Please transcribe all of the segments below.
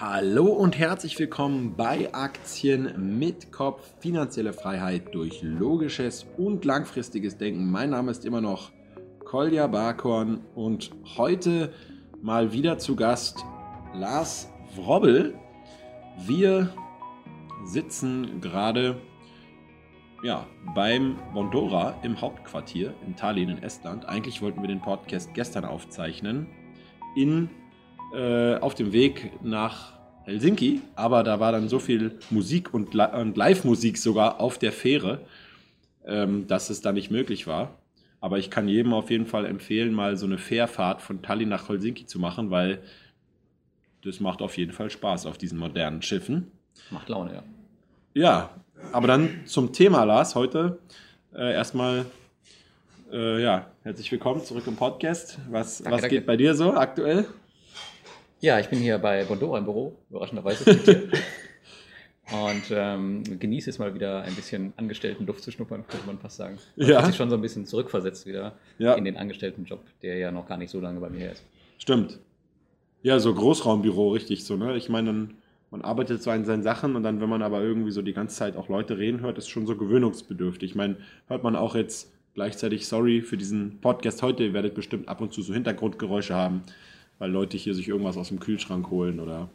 Hallo und herzlich willkommen bei Aktien mit Kopf, finanzielle Freiheit durch logisches und langfristiges Denken. Mein Name ist immer noch Kolja Barkorn und heute mal wieder zu Gast Lars Wrobbel. Wir sitzen gerade ja, beim Bondora im Hauptquartier in Tallinn in Estland. Eigentlich wollten wir den Podcast gestern aufzeichnen in äh, auf dem Weg nach Helsinki, aber da war dann so viel Musik und, und Live-Musik sogar auf der Fähre, ähm, dass es da nicht möglich war. Aber ich kann jedem auf jeden Fall empfehlen, mal so eine Fährfahrt von Tallinn nach Helsinki zu machen, weil das macht auf jeden Fall Spaß auf diesen modernen Schiffen. Macht Laune, ja. Ja, aber dann zum Thema, Lars, heute äh, erstmal äh, ja, herzlich willkommen zurück im Podcast. Was, danke, was danke. geht bei dir so aktuell? Ja, ich bin hier bei Bondora im Büro, überraschenderweise. und ähm, genieße es mal wieder ein bisschen angestellten Luft zu schnuppern, könnte man fast sagen. Man ja. hat sich schon so ein bisschen zurückversetzt wieder ja. in den Angestelltenjob, der ja noch gar nicht so lange bei mir ist. Stimmt. Ja, so Großraumbüro, richtig so, ne? Ich meine, man arbeitet so an seinen Sachen und dann, wenn man aber irgendwie so die ganze Zeit auch Leute reden hört, ist schon so gewöhnungsbedürftig. Ich meine, hört man auch jetzt gleichzeitig, sorry für diesen Podcast heute, ihr werdet bestimmt ab und zu so Hintergrundgeräusche haben weil Leute hier sich irgendwas aus dem Kühlschrank holen oder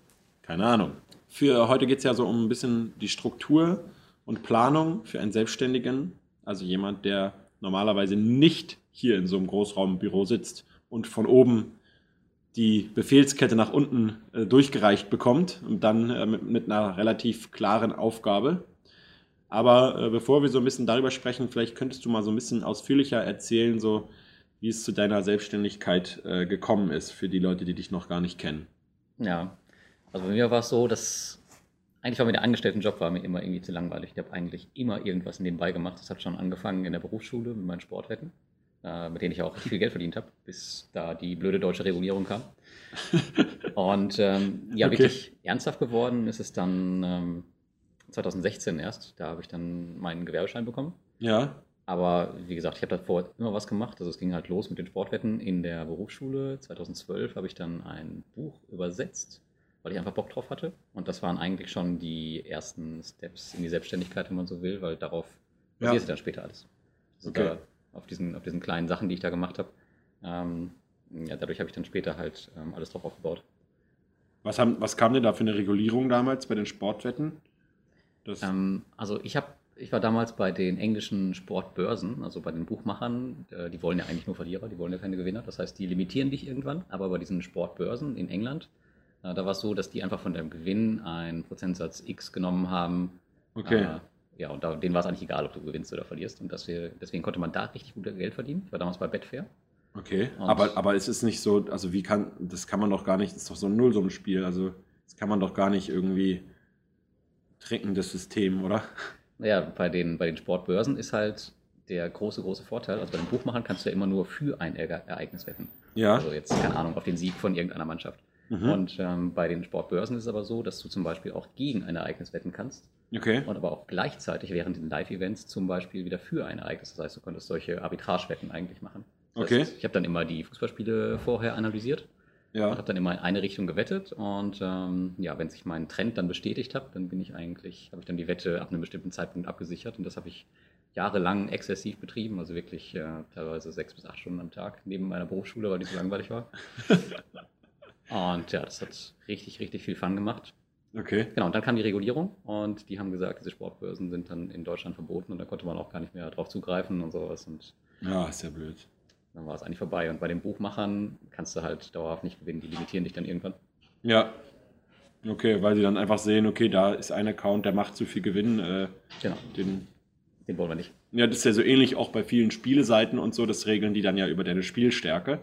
keine Ahnung. Für heute geht es ja so um ein bisschen die Struktur und Planung für einen Selbstständigen, also jemand, der normalerweise nicht hier in so einem Großraumbüro sitzt und von oben die Befehlskette nach unten äh, durchgereicht bekommt und dann äh, mit, mit, einer relativ klaren Aufgabe. Aber äh, bevor wir so ein bisschen darüber sprechen, vielleicht könntest du mal so ein bisschen ausführlicher erzählen, so wie es zu deiner Selbstständigkeit äh, gekommen ist, für die Leute, die dich noch gar nicht kennen. Ja, also bei mir war es so, dass eigentlich war mir der Angestelltenjob war mir immer irgendwie zu langweilig. Ich habe eigentlich immer irgendwas nebenbei gemacht. Das hat schon angefangen in der Berufsschule mit meinen Sportwetten, äh, mit denen ich auch viel Geld verdient habe, bis da die blöde deutsche Regulierung kam. Und ähm, ja, okay. wirklich ernsthaft geworden ist es dann ähm, 2016 erst. Da habe ich dann meinen Gewerbeschein bekommen. Ja. Aber wie gesagt, ich habe davor immer was gemacht. Also es ging halt los mit den Sportwetten in der Berufsschule. 2012 habe ich dann ein Buch übersetzt, weil ich einfach Bock drauf hatte. Und das waren eigentlich schon die ersten Steps in die Selbstständigkeit, wenn man so will, weil darauf ja. basiert dann später alles. Also okay. auf, diesen, auf diesen kleinen Sachen, die ich da gemacht habe. Ähm, ja, dadurch habe ich dann später halt ähm, alles drauf aufgebaut. Was, haben, was kam denn da für eine Regulierung damals bei den Sportwetten? Ähm, also ich habe ich war damals bei den englischen Sportbörsen, also bei den Buchmachern. Äh, die wollen ja eigentlich nur Verlierer, die wollen ja keine Gewinner. Das heißt, die limitieren dich irgendwann. Aber bei diesen Sportbörsen in England, äh, da war es so, dass die einfach von deinem Gewinn einen Prozentsatz X genommen haben. Okay. Äh, ja, und da, denen war es eigentlich egal, ob du gewinnst oder verlierst. Und wir, deswegen konnte man da richtig gut Geld verdienen. Ich war damals bei Betfair. Okay, aber, aber es ist nicht so, also wie kann, das kann man doch gar nicht, das ist doch so ein Nullsummenspiel. Also das kann man doch gar nicht irgendwie trinken, das System, oder? Naja, bei den, bei den Sportbörsen ist halt der große, große Vorteil. Also bei den Buchmachern kannst du ja immer nur für ein Ereignis wetten. Ja. Also jetzt, keine Ahnung, auf den Sieg von irgendeiner Mannschaft. Mhm. Und ähm, bei den Sportbörsen ist es aber so, dass du zum Beispiel auch gegen ein Ereignis wetten kannst. Okay. Und aber auch gleichzeitig während den Live-Events zum Beispiel wieder für ein Ereignis. Das heißt, du könntest solche Arbitragewetten eigentlich machen. Das okay. Heißt, ich habe dann immer die Fußballspiele vorher analysiert ja. Und habe dann immer in eine Richtung gewettet und ähm, ja, wenn sich mein Trend dann bestätigt hat, dann bin ich eigentlich, habe ich dann die Wette ab einem bestimmten Zeitpunkt abgesichert und das habe ich jahrelang exzessiv betrieben, also wirklich äh, teilweise sechs bis acht Stunden am Tag neben meiner Berufsschule, weil die so langweilig war. und ja, das hat richtig, richtig viel Fun gemacht. Okay. Genau, und dann kam die Regulierung und die haben gesagt, diese Sportbörsen sind dann in Deutschland verboten und da konnte man auch gar nicht mehr drauf zugreifen und sowas. Und ja, ist ja blöd dann war es eigentlich vorbei. Und bei den Buchmachern kannst du halt dauerhaft nicht gewinnen, die limitieren dich dann irgendwann. Ja. Okay, weil sie dann einfach sehen, okay, da ist ein Account, der macht zu viel Gewinn. Äh, genau. Den, den wollen wir nicht. Ja, das ist ja so ähnlich auch bei vielen Spieleseiten und so, das regeln die dann ja über deine Spielstärke.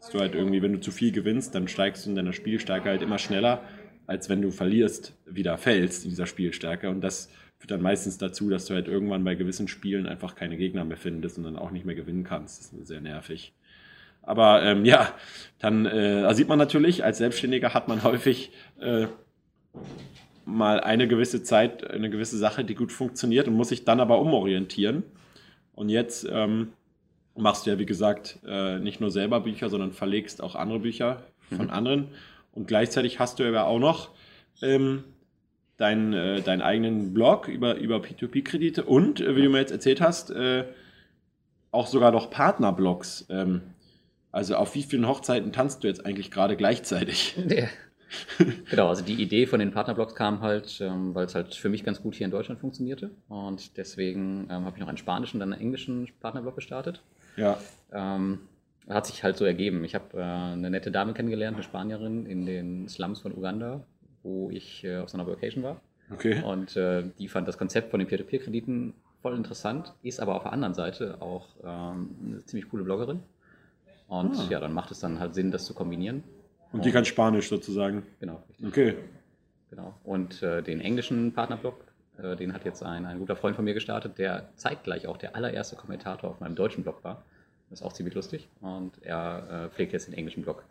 Dass du halt irgendwie, wenn du zu viel gewinnst, dann steigst du in deiner Spielstärke halt immer schneller, als wenn du verlierst, wieder fällst in dieser Spielstärke. Und das führt dann meistens dazu, dass du halt irgendwann bei gewissen Spielen einfach keine Gegner mehr findest und dann auch nicht mehr gewinnen kannst. Das ist sehr nervig. Aber ähm, ja, dann äh, sieht man natürlich, als Selbstständiger hat man häufig äh, mal eine gewisse Zeit, eine gewisse Sache, die gut funktioniert und muss sich dann aber umorientieren. Und jetzt ähm, machst du ja, wie gesagt, äh, nicht nur selber Bücher, sondern verlegst auch andere Bücher von mhm. anderen. Und gleichzeitig hast du aber auch noch ähm, deinen, äh, deinen eigenen Blog über, über P2P-Kredite und, äh, wie du mir jetzt erzählt hast, äh, auch sogar noch Partnerblogs. Ähm, also auf wie vielen Hochzeiten tanzt du jetzt eigentlich gerade gleichzeitig? Ja. genau, also die Idee von den Partnerblogs kam halt, ähm, weil es halt für mich ganz gut hier in Deutschland funktionierte. Und deswegen ähm, habe ich noch einen spanischen, dann einen englischen Partnerblog gestartet. Ja. Ähm, hat sich halt so ergeben. Ich habe äh, eine nette Dame kennengelernt, eine Spanierin in den Slums von Uganda, wo ich äh, auf so einer Vacation war. Okay. Und äh, die fand das Konzept von den Peer-to-Peer-Krediten voll interessant, ist aber auf der anderen Seite auch ähm, eine ziemlich coole Bloggerin. Und Ah. ja, dann macht es dann halt Sinn, das zu kombinieren. Und die kann Spanisch sozusagen. Genau, richtig. Okay. Genau. Und äh, den englischen Partnerblog, äh, den hat jetzt ein, ein guter Freund von mir gestartet, der zeitgleich auch der allererste Kommentator auf meinem deutschen Blog war. Das ist auch ziemlich lustig. Und er äh, pflegt jetzt den englischen Blog.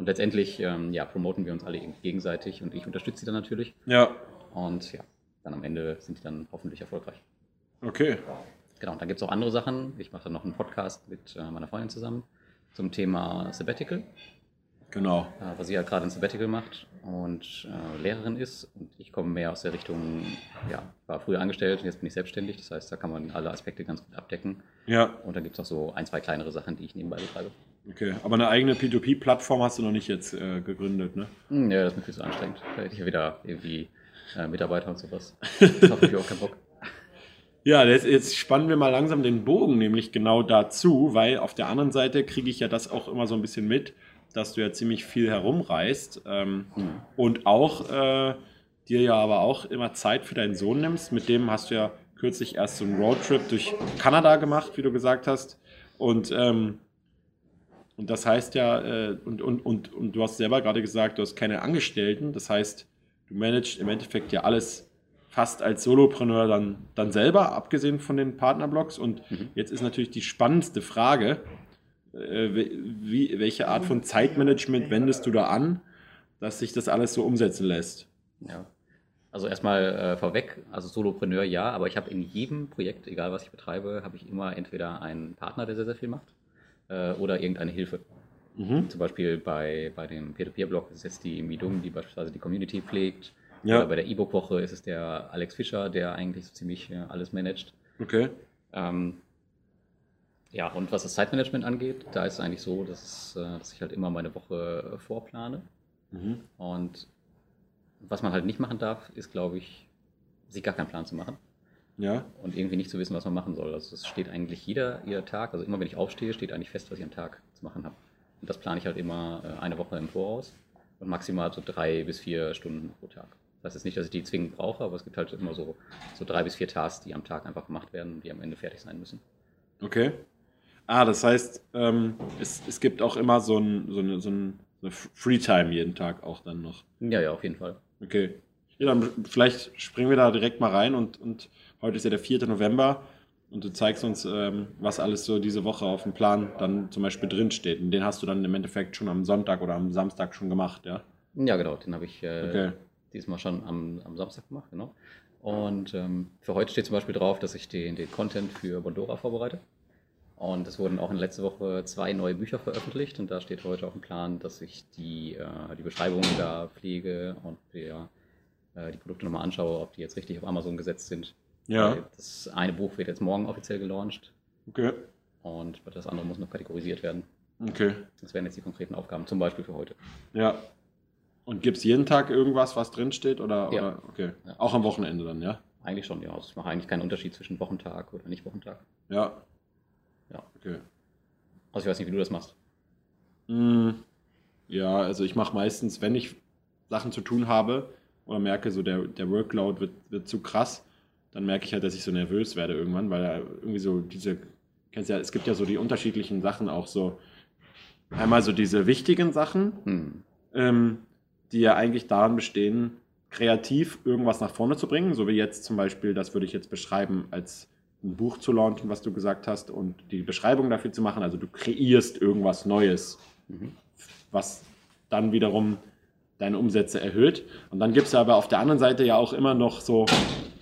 Und letztendlich ähm, ja, promoten wir uns alle gegenseitig und ich unterstütze sie dann natürlich. Ja. Und ja, dann am Ende sind die dann hoffentlich erfolgreich. Okay. Genau, und dann gibt es auch andere Sachen. Ich mache dann noch einen Podcast mit äh, meiner Freundin zusammen zum Thema Sabbatical, Genau. äh, was sie ja gerade ein Sabbatical macht und äh, Lehrerin ist. Und ich komme mehr aus der Richtung, ja, war früher angestellt und jetzt bin ich selbstständig. Das heißt, da kann man alle Aspekte ganz gut abdecken. Ja. Und dann gibt es noch so ein, zwei kleinere Sachen, die ich nebenbei betreibe. Okay. Aber eine eigene P2P-Plattform hast du noch nicht jetzt äh, gegründet, ne? Hm, ja, das ist mir viel zu anstrengend. Da hätte ich ja wieder irgendwie äh, Mitarbeiter und sowas. Das habe ich auch keinen Bock. Ja, jetzt, jetzt spannen wir mal langsam den Bogen, nämlich genau dazu, weil auf der anderen Seite kriege ich ja das auch immer so ein bisschen mit, dass du ja ziemlich viel herumreist ähm, Hm. und auch äh, dir ja aber auch immer Zeit für deinen Sohn nimmst. Mit dem hast du ja kürzlich erst so einen Roadtrip durch Kanada gemacht, wie du gesagt hast. Und, ähm, und das heißt ja, äh, und, und, und, und du hast selber gerade gesagt, du hast keine Angestellten. Das heißt, du managst im Endeffekt ja alles fast als Solopreneur dann, dann selber, abgesehen von den Partnerblogs. Und Mhm. jetzt ist natürlich die spannendste Frage, äh, wie, welche Art von Zeitmanagement wendest du da an, dass sich das alles so umsetzen lässt? Ja. Also erstmal äh, vorweg, also Solopreneur ja, aber ich habe in jedem Projekt, egal was ich betreibe, habe ich immer entweder einen Partner, der sehr, sehr viel macht, äh, oder irgendeine Hilfe. Mhm. Zum Beispiel bei, bei dem Peer-to-Peer-Blog ist jetzt die Midung, die beispielsweise die Community pflegt. Ja. Oder bei der E-Book-Woche ist es der Alex Fischer, der eigentlich so ziemlich äh, alles managt. Okay. Ähm, ja, und was das Zeitmanagement angeht, da ist es eigentlich so, dass, äh, dass ich halt immer meine Woche äh, vorplane. Mhm. Und was man halt nicht machen darf, ist, glaube ich, sich gar keinen Plan zu machen Ja. und irgendwie nicht zu wissen, was man machen soll. Also es steht eigentlich jeder, jeder Tag, also immer wenn ich aufstehe, steht eigentlich fest, was ich am Tag zu machen habe. Und das plane ich halt immer äh, eine Woche im Voraus und maximal so drei bis vier Stunden pro Tag. Das heißt jetzt nicht, dass ich die zwingend brauche, aber es gibt halt immer so, so drei bis vier Tasks, die am Tag einfach gemacht werden, die am Ende fertig sein müssen. Okay. Ah, das heißt, ähm, es, es gibt auch immer so, ein, so eine, so ein, eine Freetime jeden Tag auch dann noch. Ja, ja, auf jeden Fall. Okay. Ja, dann vielleicht springen wir da direkt mal rein und, und heute ist ja der 4. November und du zeigst uns, ähm, was alles so diese Woche auf dem Plan dann zum Beispiel drinsteht. Und den hast du dann im Endeffekt schon am Sonntag oder am Samstag schon gemacht, ja? Ja, genau, den habe ich äh, Okay. diesmal schon am, am Samstag gemacht, genau. Und ähm, für heute steht zum Beispiel drauf, dass ich den, den Content für Bondora vorbereite. Und es wurden auch in letzter Woche zwei neue Bücher veröffentlicht und da steht heute auch ein Plan, dass ich die, äh, die Beschreibungen da pflege und der, äh, die Produkte nochmal anschaue, ob die jetzt richtig auf Amazon gesetzt sind. Ja. Das eine Buch wird jetzt morgen offiziell gelauncht Okay. und das andere muss noch kategorisiert werden. Okay. Das wären jetzt die konkreten Aufgaben, zum Beispiel für heute. Ja. Und gibt es jeden Tag irgendwas, was drinsteht? Oder, Ja. oder okay. Ja. Auch am Wochenende dann, ja? Eigentlich schon, ja. Also ich mache eigentlich keinen Unterschied zwischen Wochentag oder nicht Wochentag. Ja. Ja. Okay. Also ich weiß nicht, wie du das machst. Mm, Ja, also ich mache meistens, wenn ich Sachen zu tun habe oder merke, so der, der Workload wird, wird zu krass, dann merke ich halt, dass ich so nervös werde irgendwann, weil da irgendwie so diese, kennst ja, es gibt ja so die unterschiedlichen Sachen auch so. Einmal so diese wichtigen Sachen, Hm. ähm, die ja eigentlich daran bestehen, kreativ irgendwas nach vorne zu bringen, so wie jetzt zum Beispiel, das würde ich jetzt beschreiben, als ein Buch zu launchen, was du gesagt hast, und die Beschreibung dafür zu machen. Also du kreierst irgendwas Neues, Mhm. was dann wiederum deine Umsätze erhöht. Und dann gibt es aber auf der anderen Seite ja auch immer noch so,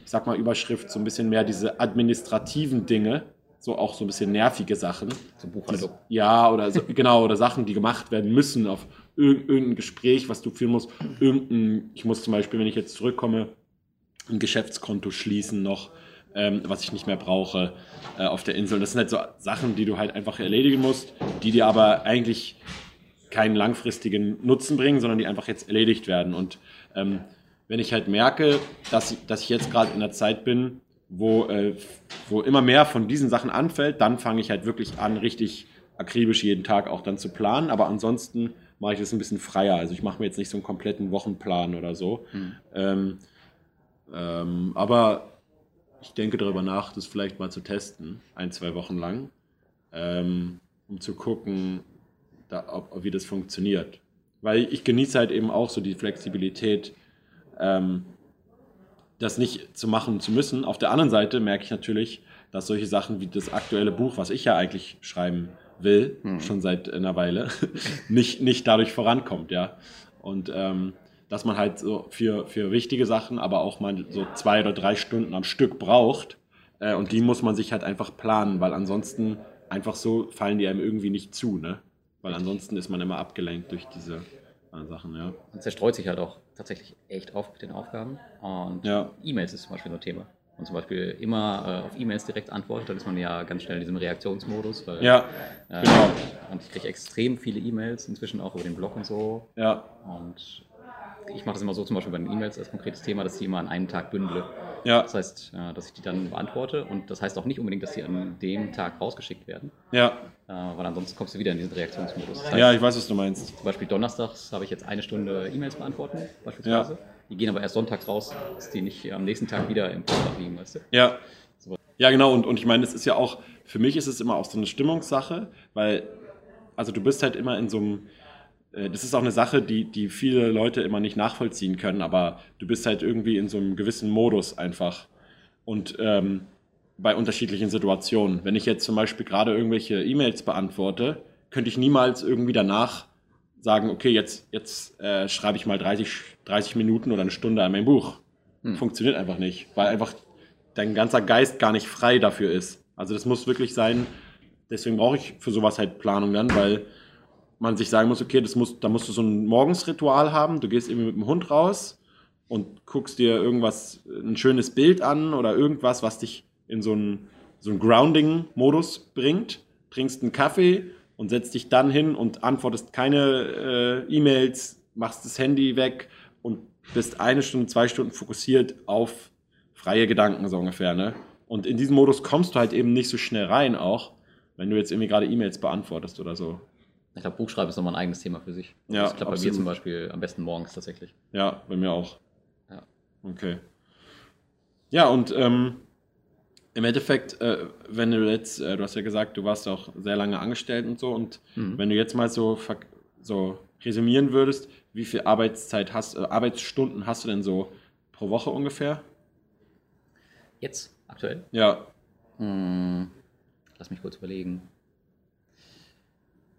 ich sag mal Überschrift, so ein bisschen mehr diese administrativen Dinge, so auch so ein bisschen nervige Sachen. So Buchhaltung. Ja, oder so, genau, oder Sachen, die gemacht werden müssen auf irgendein Gespräch, was du führen musst, irgendein, ich muss zum Beispiel, wenn ich jetzt zurückkomme, ein Geschäftskonto schließen noch, ähm, was ich nicht mehr brauche äh, auf der Insel. Das sind halt so Sachen, die du halt einfach erledigen musst, die dir aber eigentlich keinen langfristigen Nutzen bringen, sondern die einfach jetzt erledigt werden. Und ähm, wenn ich halt merke, dass ich, dass ich jetzt gerade in der Zeit bin, wo, äh, wo immer mehr von diesen Sachen anfällt, dann fange ich halt wirklich an, richtig akribisch jeden Tag auch dann zu planen. Aber ansonsten mache ich das ein bisschen freier. Also ich mache mir jetzt nicht so einen kompletten Wochenplan oder so. Mhm. Ähm, ähm, aber ich denke darüber nach, das vielleicht mal zu testen, ein, zwei Wochen lang, ähm, um zu gucken, da, ob, ob, wie das funktioniert. Weil ich genieße halt eben auch so die Flexibilität, ähm, das nicht zu machen zu müssen. Auf der anderen Seite merke ich natürlich, dass solche Sachen wie das aktuelle Buch, was ich ja eigentlich schreiben will, hm. schon seit einer Weile, nicht, nicht dadurch vorankommt, ja. Und ähm, dass man halt so für, für wichtige Sachen, aber auch mal so zwei oder drei Stunden am Stück braucht. Äh, und die muss man sich halt einfach planen, weil ansonsten einfach so fallen die einem irgendwie nicht zu, ne? Weil ansonsten ist man immer abgelenkt durch diese Sachen, ja. Man zerstreut sich halt auch tatsächlich echt auf mit den Aufgaben. Und ja. E-Mails ist zum Beispiel so ein Thema. Und zum Beispiel immer äh, auf E-Mails direkt antwortet, dann ist man ja ganz schnell in diesem Reaktionsmodus. Weil, ja, äh, genau. Und ich kriege extrem viele E-Mails inzwischen auch über den Blog und so. Ja. Und ich mache das immer so, zum Beispiel bei den E-Mails als konkretes Thema, dass ich die immer an einem Tag bündle. Ja. Das heißt, äh, dass ich die dann beantworte und das heißt auch nicht unbedingt, dass sie an dem Tag rausgeschickt werden. Ja. Äh, weil ansonsten kommst du wieder in diesen Reaktionsmodus. Das heißt, ja, ich weiß, was du meinst. Zum Beispiel donnerstags habe ich jetzt eine Stunde E-Mails beantworten, beispielsweise. Ja. Die gehen aber erst sonntags raus, dass die nicht am nächsten Tag wieder im Postfach liegen, weißt du? Ja. Ja, genau. Und, und ich meine, es ist ja auch, für mich ist es immer auch so eine Stimmungssache, weil, also du bist halt immer in so einem, das ist auch eine Sache, die, die viele Leute immer nicht nachvollziehen können, aber du bist halt irgendwie in so einem gewissen Modus einfach. Und ähm, bei unterschiedlichen Situationen. Wenn ich jetzt zum Beispiel gerade irgendwelche E-Mails beantworte, könnte ich niemals irgendwie danach sagen, okay, jetzt, jetzt äh, schreibe ich mal 30, 30 Minuten oder eine Stunde an mein Buch. Hm. Funktioniert einfach nicht, weil einfach dein ganzer Geist gar nicht frei dafür ist. Also das muss wirklich sein, deswegen brauche ich für sowas halt Planung dann, weil man sich sagen muss, okay, das muss, da musst du so ein Morgensritual haben, du gehst eben mit dem Hund raus und guckst dir irgendwas, ein schönes Bild an oder irgendwas, was dich in so einen, so einen Grounding-Modus bringt, trinkst einen Kaffee und setzt dich dann hin und antwortest keine äh, E-Mails, machst das Handy weg und bist eine Stunde, zwei Stunden fokussiert auf freie Gedanken, so ungefähr. Ne? Und in diesen Modus kommst du halt eben nicht so schnell rein, auch wenn du jetzt irgendwie gerade E-Mails beantwortest oder so. Ich glaube, Buchschreiben ist nochmal ein eigenes Thema für sich. Ja, das klappt bei mir zum Beispiel am besten morgens tatsächlich. Ja, bei mir auch. Ja. Okay. Ja, und ähm, im Endeffekt, äh, wenn du jetzt, äh, du hast ja gesagt, du warst auch sehr lange angestellt und so, und mhm. wenn du jetzt mal so, so resümieren würdest, wie viel Arbeitszeit hast, äh, Arbeitsstunden hast du denn so pro Woche ungefähr? Jetzt, aktuell? Ja. Hm, lass mich kurz überlegen.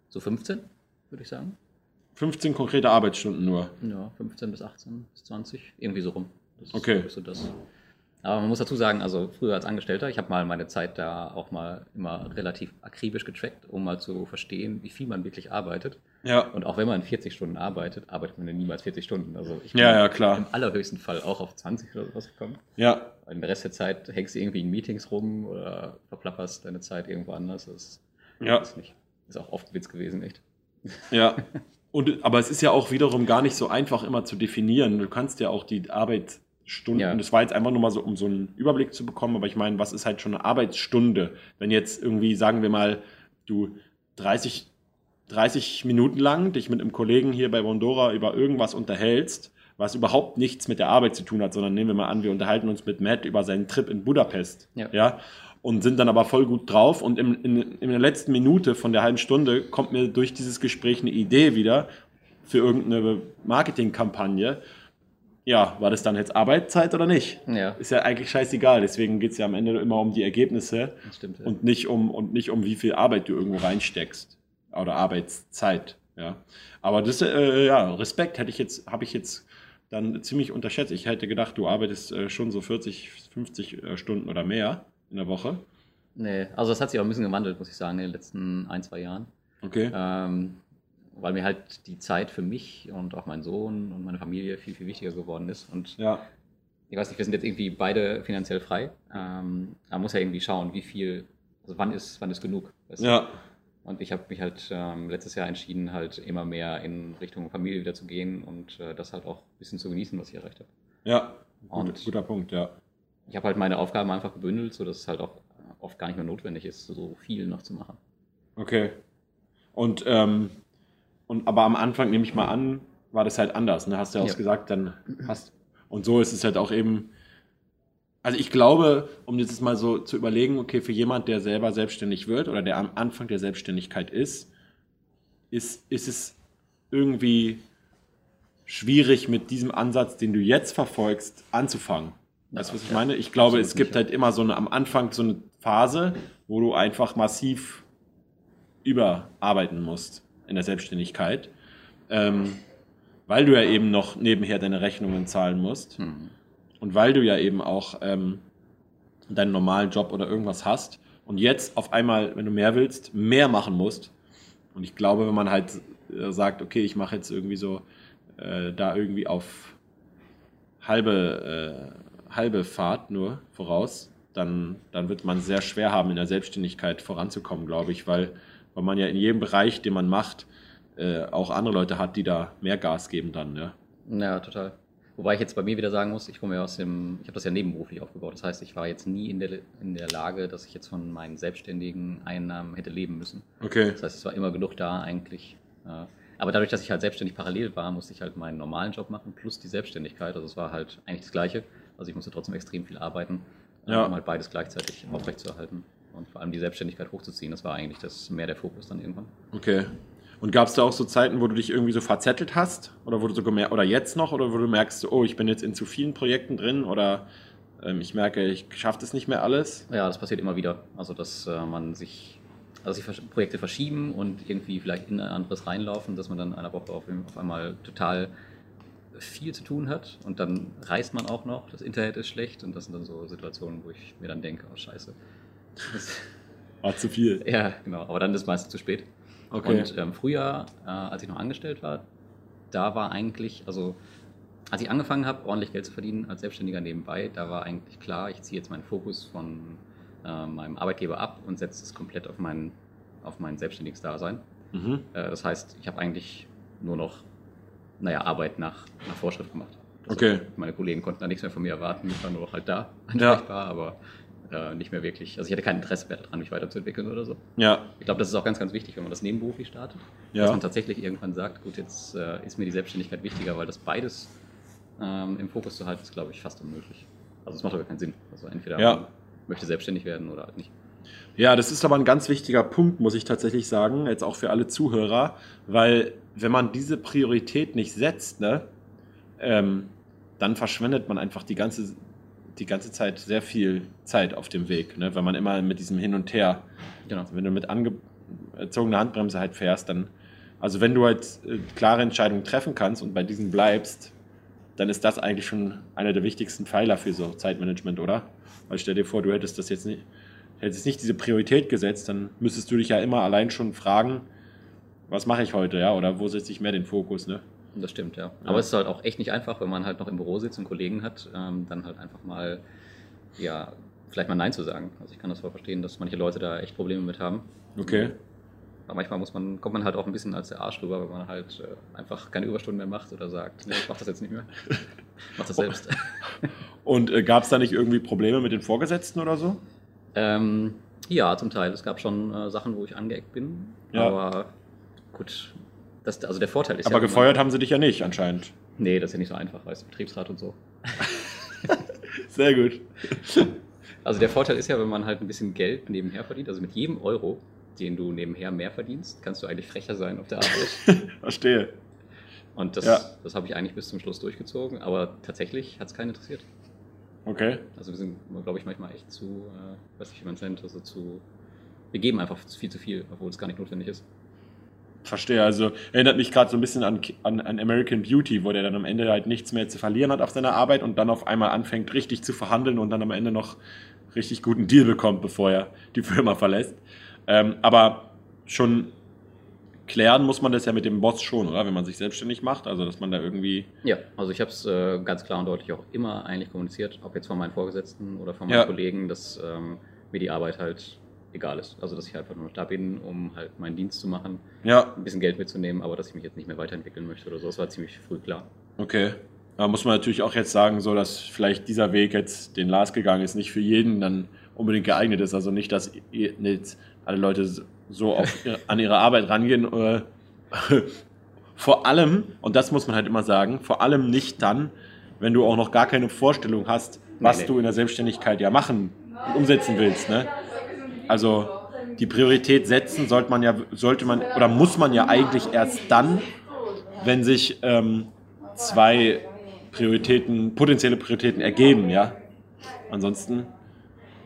So 15, würde ich sagen. 15 konkrete Arbeitsstunden nur? Ja, 15 bis 18 bis 20, irgendwie so rum. Das okay. so das. Aber man muss dazu sagen, also früher als Angestellter, ich habe mal meine Zeit da auch mal immer relativ akribisch getrackt, um mal zu verstehen, wie viel man wirklich arbeitet. Ja. Und auch wenn man 40 Stunden arbeitet, arbeitet man ja niemals 40 Stunden. Also ich bin ja, ja, klar. im allerhöchsten Fall auch auf 20 oder sowas gekommen. Ja. In der Rest der Zeit hängst du irgendwie in Meetings rum oder verplapperst deine Zeit irgendwo anders. Das ja. ist, nicht, ist auch oft Witz gewesen, echt. Ja. Und, aber es ist ja auch wiederum gar nicht so einfach immer zu definieren. Du kannst ja auch die Arbeit Stunden. Ja. Das war jetzt einfach nur mal so, um so einen Überblick zu bekommen. Aber ich meine, was ist halt schon eine Arbeitsstunde? Wenn jetzt irgendwie, sagen wir mal, du 30, 30 Minuten lang dich mit einem Kollegen hier bei Bondora über irgendwas unterhältst, was überhaupt nichts mit der Arbeit zu tun hat, sondern nehmen wir mal an, wir unterhalten uns mit Matt über seinen Trip in Budapest. Ja. ja und sind dann aber voll gut drauf. Und in, in, in der letzten Minute von der halben Stunde kommt mir durch dieses Gespräch eine Idee wieder für irgendeine Marketingkampagne ja, war das dann jetzt Arbeitszeit oder nicht? Ja. Ist ja eigentlich scheißegal. Deswegen geht es ja am Ende immer um die Ergebnisse stimmt, ja. und, nicht um, und nicht um wie viel Arbeit du irgendwo reinsteckst. Oder Arbeitszeit. Ja. Aber das, äh, ja, Respekt hätte ich jetzt, habe ich jetzt dann ziemlich unterschätzt. Ich hätte gedacht, du arbeitest äh, schon so 40, 50 äh, Stunden oder mehr in der Woche. Nee, also das hat sich auch ein bisschen gewandelt, muss ich sagen, in den letzten ein, zwei Jahren. Okay. Ähm, weil mir halt die Zeit für mich und auch meinen Sohn und meine Familie viel, viel wichtiger geworden ist. Und Ja. ich weiß nicht, wir sind jetzt irgendwie beide finanziell frei. Ähm, man muss ja irgendwie schauen, wie viel, also wann ist, wann ist genug. weißt du? Ja. Und ich habe mich halt ähm, letztes Jahr entschieden, halt immer mehr in Richtung Familie wieder zu gehen und äh, das halt auch ein bisschen zu genießen, was ich erreicht habe. Ja. Gut, Und- guter Punkt, ja. Ich habe halt meine Aufgaben einfach gebündelt, sodass es halt auch oft gar nicht mehr notwendig ist, so viel noch zu machen. Okay. Und, ähm, und aber am Anfang nehme ich mal an, war das halt anders. Ne? Hast du ja auch Ja. gesagt, dann hast. Und so ist es halt auch eben. Also ich glaube, um jetzt mal so zu überlegen, okay, für jemand, der selber selbstständig wird oder der am Anfang der Selbstständigkeit ist, ist, ist es irgendwie schwierig mit diesem Ansatz, den du jetzt verfolgst, anzufangen. Weißt du, was ich meine? Ich glaube, es gibt halt immer so eine, am Anfang so eine Phase, wo du einfach massiv überarbeiten musst in der Selbstständigkeit, ähm, weil du ja eben noch nebenher deine Rechnungen zahlen musst Hm. und weil du ja eben auch ähm, deinen normalen Job oder irgendwas hast und jetzt auf einmal, wenn du mehr willst, mehr machen musst. Und ich glaube, wenn man halt äh, sagt, okay, ich mache jetzt irgendwie so äh, da irgendwie auf halbe, äh, halbe Fahrt nur voraus, dann, dann wird man sehr schwer haben, in der Selbstständigkeit voranzukommen, glaube ich, weil, weil man ja in jedem Bereich, den man macht, äh, auch andere Leute hat, die da mehr Gas geben dann. Ja, Ja, total. Wobei ich jetzt bei mir wieder sagen muss, ich komme ja aus dem, ich habe das ja nebenberuflich aufgebaut. Das heißt, ich war jetzt nie in der, in der Lage, dass ich jetzt von meinen selbstständigen Einnahmen hätte leben müssen. okay. Das heißt, es war immer genug da eigentlich. Äh, Aber dadurch, dass ich halt selbstständig parallel war, musste ich halt meinen normalen Job machen plus die Selbstständigkeit. Also es war halt eigentlich das Gleiche. Also ich musste trotzdem extrem viel arbeiten, Ja. um halt beides gleichzeitig aufrechtzuerhalten und vor allem die Selbstständigkeit hochzuziehen. Das war eigentlich das mehr der Fokus dann irgendwann. Okay. Und gab es da auch so Zeiten, wo du dich irgendwie so verzettelt hast? Oder wo du so gemerkt, oder jetzt noch, oder wo du merkst, oh, ich bin jetzt in zu vielen Projekten drin oder ähm, ich merke, ich schaffe das nicht mehr alles? Ja, das passiert immer wieder. Also, dass äh, man sich, also sich Projekte verschieben und irgendwie vielleicht in ein anderes reinlaufen, dass man dann in einer Woche auf, auf einmal total viel zu tun hat und dann reist man auch noch, das Internet ist schlecht und das sind dann so Situationen, wo ich mir dann denke, oh scheiße. Das, War zu viel. ja, genau, aber dann ist es meistens zu spät. Okay. Und ähm, früher, äh, als ich noch angestellt war, da war eigentlich, also als ich angefangen habe, ordentlich Geld zu verdienen als Selbstständiger nebenbei, da war eigentlich klar, ich ziehe jetzt meinen Fokus von äh, meinem Arbeitgeber ab und setze es komplett auf mein, auf mein selbstständiges Dasein. Mhm. Äh, das heißt, ich habe eigentlich nur noch, naja, Arbeit nach, nach Vorschrift gemacht. Das Okay. meine Kollegen konnten da nichts mehr von mir erwarten, ich war nur noch halt da, Ja. ansprechbar, aber äh, nicht mehr wirklich, also ich hatte kein Interesse mehr daran, mich weiterzuentwickeln oder so. Ja, Ich glaube, das ist auch ganz, ganz wichtig, wenn man das nebenberuflich startet, Ja. dass man tatsächlich irgendwann sagt, gut, jetzt äh, ist mir die Selbstständigkeit wichtiger, weil das beides ähm, im Fokus zu halten, ist, glaube ich, fast unmöglich. Also es macht aber keinen Sinn. Also entweder Ja. man möchte selbstständig werden oder halt nicht. Ja, das ist aber ein ganz wichtiger Punkt, muss ich tatsächlich sagen, jetzt auch für alle Zuhörer, weil wenn man diese Priorität nicht setzt, ne, ähm, dann verschwendet man einfach die ganze, die ganze Zeit sehr viel Zeit auf dem Weg, ne, wenn man immer mit diesem Hin und Her, Genau. wenn du mit angezogener Handbremse halt fährst, dann, also wenn du halt äh, klare Entscheidungen treffen kannst und bei diesen bleibst, dann ist das eigentlich schon einer der wichtigsten Pfeiler für so Zeitmanagement, oder? Weil stell dir vor, du hättest das jetzt nicht, hättest nicht diese Priorität gesetzt, dann müsstest du dich ja immer allein schon fragen, was mache ich heute, ja, oder wo setze ich mehr den Fokus, ne? Das stimmt, ja. Ja. Aber es ist halt auch echt nicht einfach, wenn man halt noch im Büro sitzt und Kollegen hat, ähm, dann halt einfach mal, ja, vielleicht mal Nein zu sagen. Also ich kann das voll verstehen, dass manche Leute da echt Probleme mit haben. Okay. Aber manchmal muss man, kommt man halt auch ein bisschen als der Arsch rüber, wenn man halt äh, einfach keine Überstunden mehr macht oder sagt, nee, ich mach das jetzt nicht mehr. mach das selbst. Und äh, gab es da nicht irgendwie Probleme mit den Vorgesetzten oder so? ähm, ja, zum Teil. Es gab schon äh, Sachen, wo ich angeeckt bin. Ja. Aber gut. Das, also der Vorteil ist Aber ja. gefeuert man, haben sie dich ja nicht, anscheinend. Nee, das ist ja nicht so einfach, weißt du, Betriebsrat und so. Sehr gut. Also der Vorteil ist ja, wenn man halt ein bisschen Geld nebenher verdient, also mit jedem Euro, den du nebenher mehr verdienst, kannst du eigentlich frecher sein auf der Arbeit. Verstehe. Und das, Ja. das habe ich eigentlich bis zum Schluss durchgezogen, aber tatsächlich hat es keinen interessiert. Okay. Also wir sind, glaube ich, manchmal echt zu, äh, weiß nicht, wie man es nennt, also zu, wir geben einfach viel zu viel, obwohl es gar nicht notwendig ist. Verstehe. Also erinnert mich gerade so ein bisschen an, an, an American Beauty, wo der dann am Ende halt nichts mehr zu verlieren hat auf seiner Arbeit und dann auf einmal anfängt, richtig zu verhandeln und dann am Ende noch richtig guten Deal bekommt, bevor er die Firma verlässt. Ähm, aber schon klären muss man das ja mit dem Boss schon, oder? Wenn man sich selbstständig macht, also dass man da irgendwie. Ja, also ich habe es äh, ganz klar und deutlich auch immer eigentlich kommuniziert, ob jetzt von meinen Vorgesetzten oder von meinen Ja. Kollegen, dass ähm, mir die Arbeit halt egal ist. Also dass ich einfach nur noch da bin, um halt meinen Dienst zu machen, Ja, ein bisschen Geld mitzunehmen, aber dass ich mich jetzt nicht mehr weiterentwickeln möchte oder so. Das war ziemlich früh klar. okay. Da muss man natürlich auch jetzt sagen, so dass vielleicht dieser Weg jetzt, den Lars gegangen ist, nicht für jeden dann unbedingt geeignet ist. Also nicht, dass jetzt alle Leute so auf, an ihre Arbeit rangehen. Äh, vor allem, und das muss man halt immer sagen, vor allem nicht dann, wenn du auch noch gar keine Vorstellung hast, was Nee, nee. du in der Selbstständigkeit ja machen und umsetzen willst. Ne? Also die Priorität setzen sollte man ja, sollte man oder muss man ja eigentlich erst dann, wenn sich ähm, zwei Prioritäten, potenzielle Prioritäten ergeben, ja. Ansonsten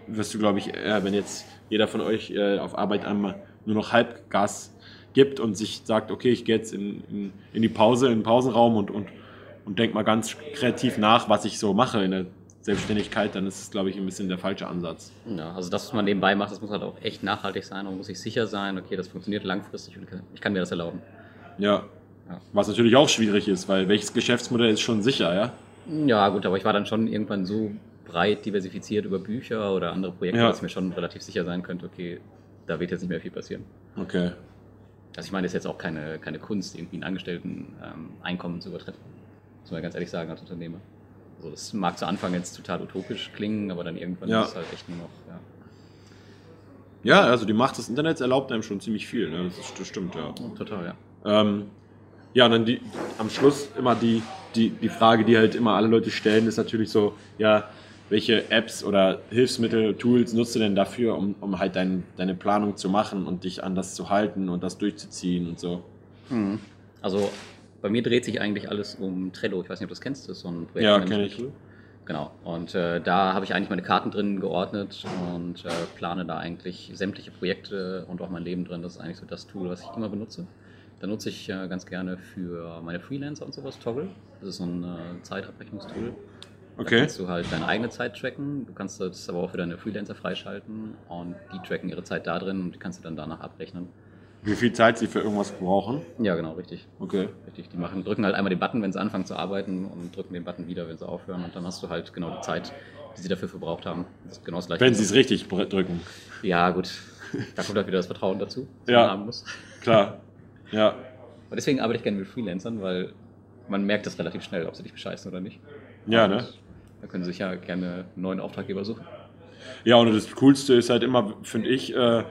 wirst du, glaube ich, äh, wenn jetzt jeder von euch äh, auf Arbeit einmal nur noch Halbgas gibt und sich sagt, okay, ich gehe jetzt in, in, in die Pause, in den Pausenraum und, und, und denk mal ganz kreativ nach, was ich so mache in der Selbstständigkeit, dann ist es, glaube ich, ein bisschen der falsche Ansatz. Ja, also das, was man nebenbei macht, das muss halt auch echt nachhaltig sein und muss sich sicher sein, okay, das funktioniert langfristig und ich kann mir das erlauben. Ja. Ja. Was natürlich auch schwierig ist, weil welches Geschäftsmodell ist schon sicher, ja? Ja, gut, aber ich war dann schon irgendwann so breit diversifiziert über Bücher oder andere Projekte, Ja. dass ich mir schon relativ sicher sein könnte, okay, da wird jetzt nicht mehr viel passieren. Okay. Also ich meine, das ist jetzt auch keine, keine Kunst, irgendwie ein Angestellten ähm, Einkommen zu übertreffen. Muss man ganz ehrlich sagen als Unternehmer. Also das mag zu Anfang jetzt total utopisch klingen, aber dann irgendwann Ja. ist es halt echt nur noch, ja. Ja, also die Macht des Internets erlaubt einem schon ziemlich viel, ne? das, ist, das stimmt, ja. Total, ja. Ähm, ja, und dann die, am Schluss immer die, die, die Frage, die halt immer alle Leute stellen, ist natürlich so, ja, welche Apps oder Hilfsmittel, Tools nutzt du denn dafür, um, um halt dein, deine Planung zu machen und dich an das zu halten und das durchzuziehen und so? Also bei mir dreht sich eigentlich alles um Trello. Ich weiß nicht, ob du das kennst. Das ist so ein Ja, Projektmanagement- kenn ich. Genau. Und äh, da habe ich eigentlich meine Karten drin geordnet und äh, plane da eigentlich sämtliche Projekte und auch mein Leben drin. Das ist eigentlich so das Tool, was ich immer benutze. Da nutze ich äh, ganz gerne für meine Freelancer und sowas Toggle. Das ist so ein äh, Zeitabrechnungstool. Da Okay. kannst du halt deine eigene Zeit tracken. Du kannst das aber auch für deine Freelancer freischalten und die tracken ihre Zeit da drin und die kannst du dann danach abrechnen. Wie viel Zeit sie für irgendwas brauchen? Ja, genau, richtig. Okay. Richtig, die machen, drücken halt einmal den Button, wenn sie anfangen zu arbeiten und drücken den Button wieder, wenn sie aufhören und dann hast du halt genau die Zeit, die sie dafür verbraucht haben. Das ist genau das gleiche. Wenn sie es richtig drücken. Ja, gut. Da kommt halt wieder das Vertrauen dazu, das Ja. man haben muss. Klar. Ja. Und deswegen arbeite ich gerne mit Freelancern, weil man merkt das relativ schnell, ob sie dich bescheißen oder nicht. Ja, Und ne? Da können sie sich ja gerne einen neuen Auftraggeber suchen. Ja, und das Coolste ist halt immer, finde ich, äh,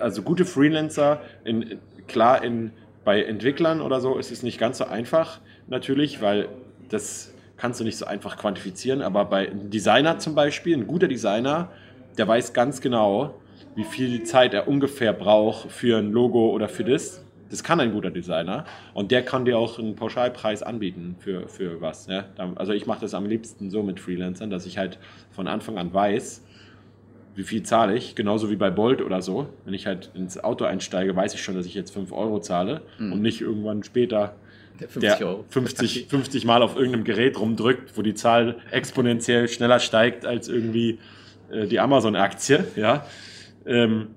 also gute Freelancer, in, klar, in, bei Entwicklern oder so ist es nicht ganz so einfach, natürlich, weil das kannst du nicht so einfach quantifizieren, aber bei einem Designer zum Beispiel, ein guter Designer, der weiß ganz genau, wie viel Zeit er ungefähr braucht für ein Logo oder für das. Das kann ein guter Designer und der kann dir auch einen Pauschalpreis anbieten für, für was. Da- Also ich mache das am liebsten so mit Freelancern, dass ich halt von Anfang an weiß, wie viel zahle ich, genauso wie bei Bolt oder so. Wenn ich halt ins Auto einsteige, weiß ich schon, dass ich jetzt 5 Euro zahle und nicht irgendwann später 50 der Euro. 50, 50 Mal auf irgendeinem Gerät rumdrückt, wo die Zahl exponentiell schneller steigt als irgendwie äh, die Amazon-Aktie. Ja? Ähm,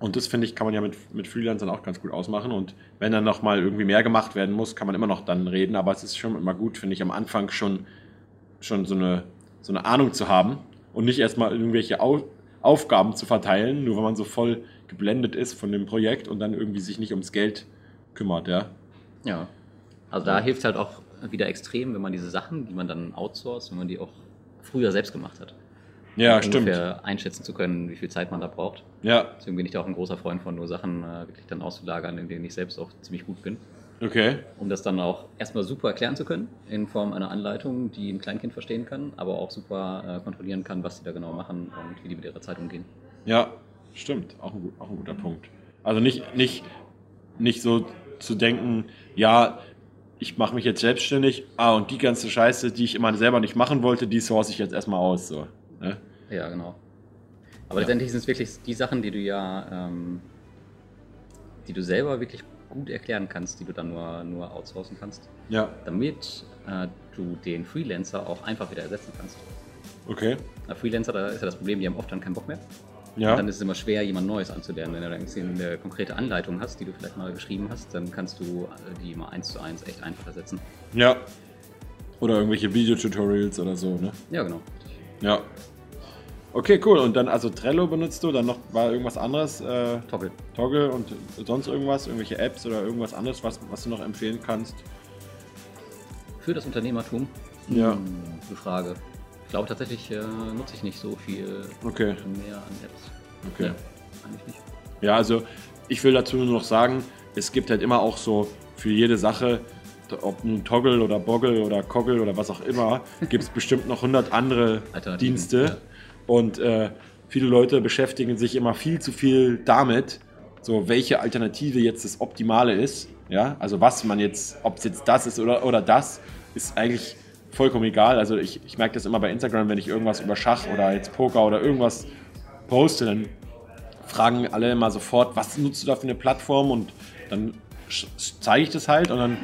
und das finde ich, kann man ja mit, mit Freelancern auch ganz gut ausmachen. Und wenn dann nochmal irgendwie mehr gemacht werden muss, kann man immer noch dann reden. Aber es ist schon immer gut, finde ich, am Anfang schon, schon so, eine, so eine Ahnung zu haben und nicht erstmal irgendwelche Au Aufgaben zu verteilen, nur wenn man so voll geblendet ist von dem Projekt und dann irgendwie sich nicht ums Geld kümmert, ja. Ja. Also da hilft halt auch wieder extrem, wenn man diese Sachen, die man dann outsourced, wenn man die auch früher selbst gemacht hat. Ja, um stimmt. einschätzen zu können, wie viel Zeit man da braucht. Ja, Deswegen bin ich da auch ein großer Freund von, nur Sachen äh, wirklich dann auszulagern, in denen ich selbst auch ziemlich gut bin. Okay. Um das dann auch erstmal super erklären zu können, in Form einer Anleitung, die ein Kleinkind verstehen kann, aber auch super äh, kontrollieren kann, was die da genau machen und wie die mit ihrer Zeit umgehen. Ja, stimmt. Auch ein, auch ein guter Punkt. Also nicht, nicht, nicht so zu denken, ja, ich mache mich jetzt selbstständig, ah, und die ganze Scheiße, die ich immer selber nicht machen wollte, die source ich jetzt erstmal aus. So. Ne? Ja, genau. Aber letztendlich sind es wirklich die Sachen, die du ja, ähm, die du selber wirklich gut erklären kannst, die du dann nur, nur outsourcen kannst, Ja, damit äh, du den Freelancer auch einfach wieder ersetzen kannst. okay. Bei Freelancer, da ist ja das Problem, die haben oft dann keinen Bock mehr. Ja. Und dann ist es immer schwer, jemand Neues anzulernen. Wenn du dann eine konkrete Anleitung hast, die du vielleicht mal geschrieben hast, dann kannst du äh, die mal eins zu eins echt einfach ersetzen. Ja. Oder irgendwelche Videotutorials oder so, ne? Ja, genau. Ja. Okay, cool. Und dann also Trello benutzt du, dann noch war irgendwas anderes, äh, Toggle. Toggle und sonst irgendwas, irgendwelche Apps oder irgendwas anderes, was, was du noch empfehlen kannst? Für das Unternehmertum? Ja. Hm, gute Frage. Ich glaube tatsächlich äh, nutze ich nicht so viel Okay, mehr an Apps. okay. Ja, eigentlich nicht. Ja, also ich will dazu nur noch sagen, es gibt halt immer auch so für jede Sache, ob nun Toggle oder Boggle oder Koggle oder was auch immer, gibt es bestimmt noch 100 andere Dienste. Und äh, viele Leute beschäftigen sich immer viel zu viel damit, so welche Alternative jetzt das Optimale ist. Ja, also was man jetzt, ob es jetzt das ist oder, oder das, ist eigentlich vollkommen egal. Also ich, ich merke das immer bei Instagram, wenn ich irgendwas über Schach oder jetzt Poker oder irgendwas poste, dann fragen alle immer sofort, was nutzt du da für eine Plattform? Und dann zeige ich das halt und dann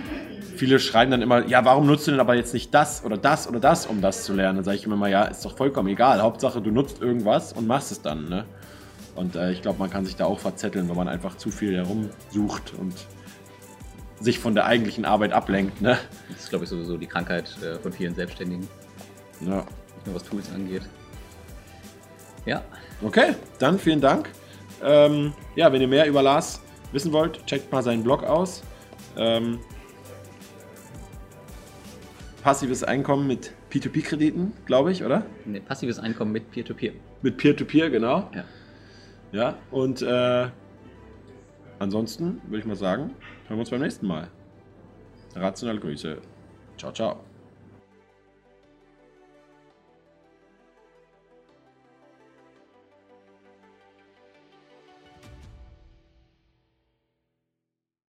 viele schreiben dann immer, ja, warum nutzt du denn aber jetzt nicht das oder das oder das, um das zu lernen? Dann sage ich immer mal, ja, ist doch vollkommen egal. Hauptsache, du nutzt irgendwas und machst es dann. Ne? Und äh, ich glaube, man kann sich da auch verzetteln, wenn man einfach zu viel herumsucht und sich von der eigentlichen Arbeit ablenkt. Ne? Das ist, glaube ich, sowieso die Krankheit äh, von vielen Selbstständigen. Ja. Nicht nur was Tools angeht. Ja, Okay, dann vielen Dank. Ähm, ja, wenn ihr mehr über Lars wissen wollt, checkt mal seinen Blog aus. Ähm, passives Einkommen mit P2P-Krediten, glaube ich, oder? ein passives Einkommen mit Peer-to-Peer. Mit Peer-to-Peer, genau. Ja. Ja, und äh, ansonsten würde ich mal sagen, hören wir uns beim nächsten Mal. Rational Grüße. Ciao, ciao.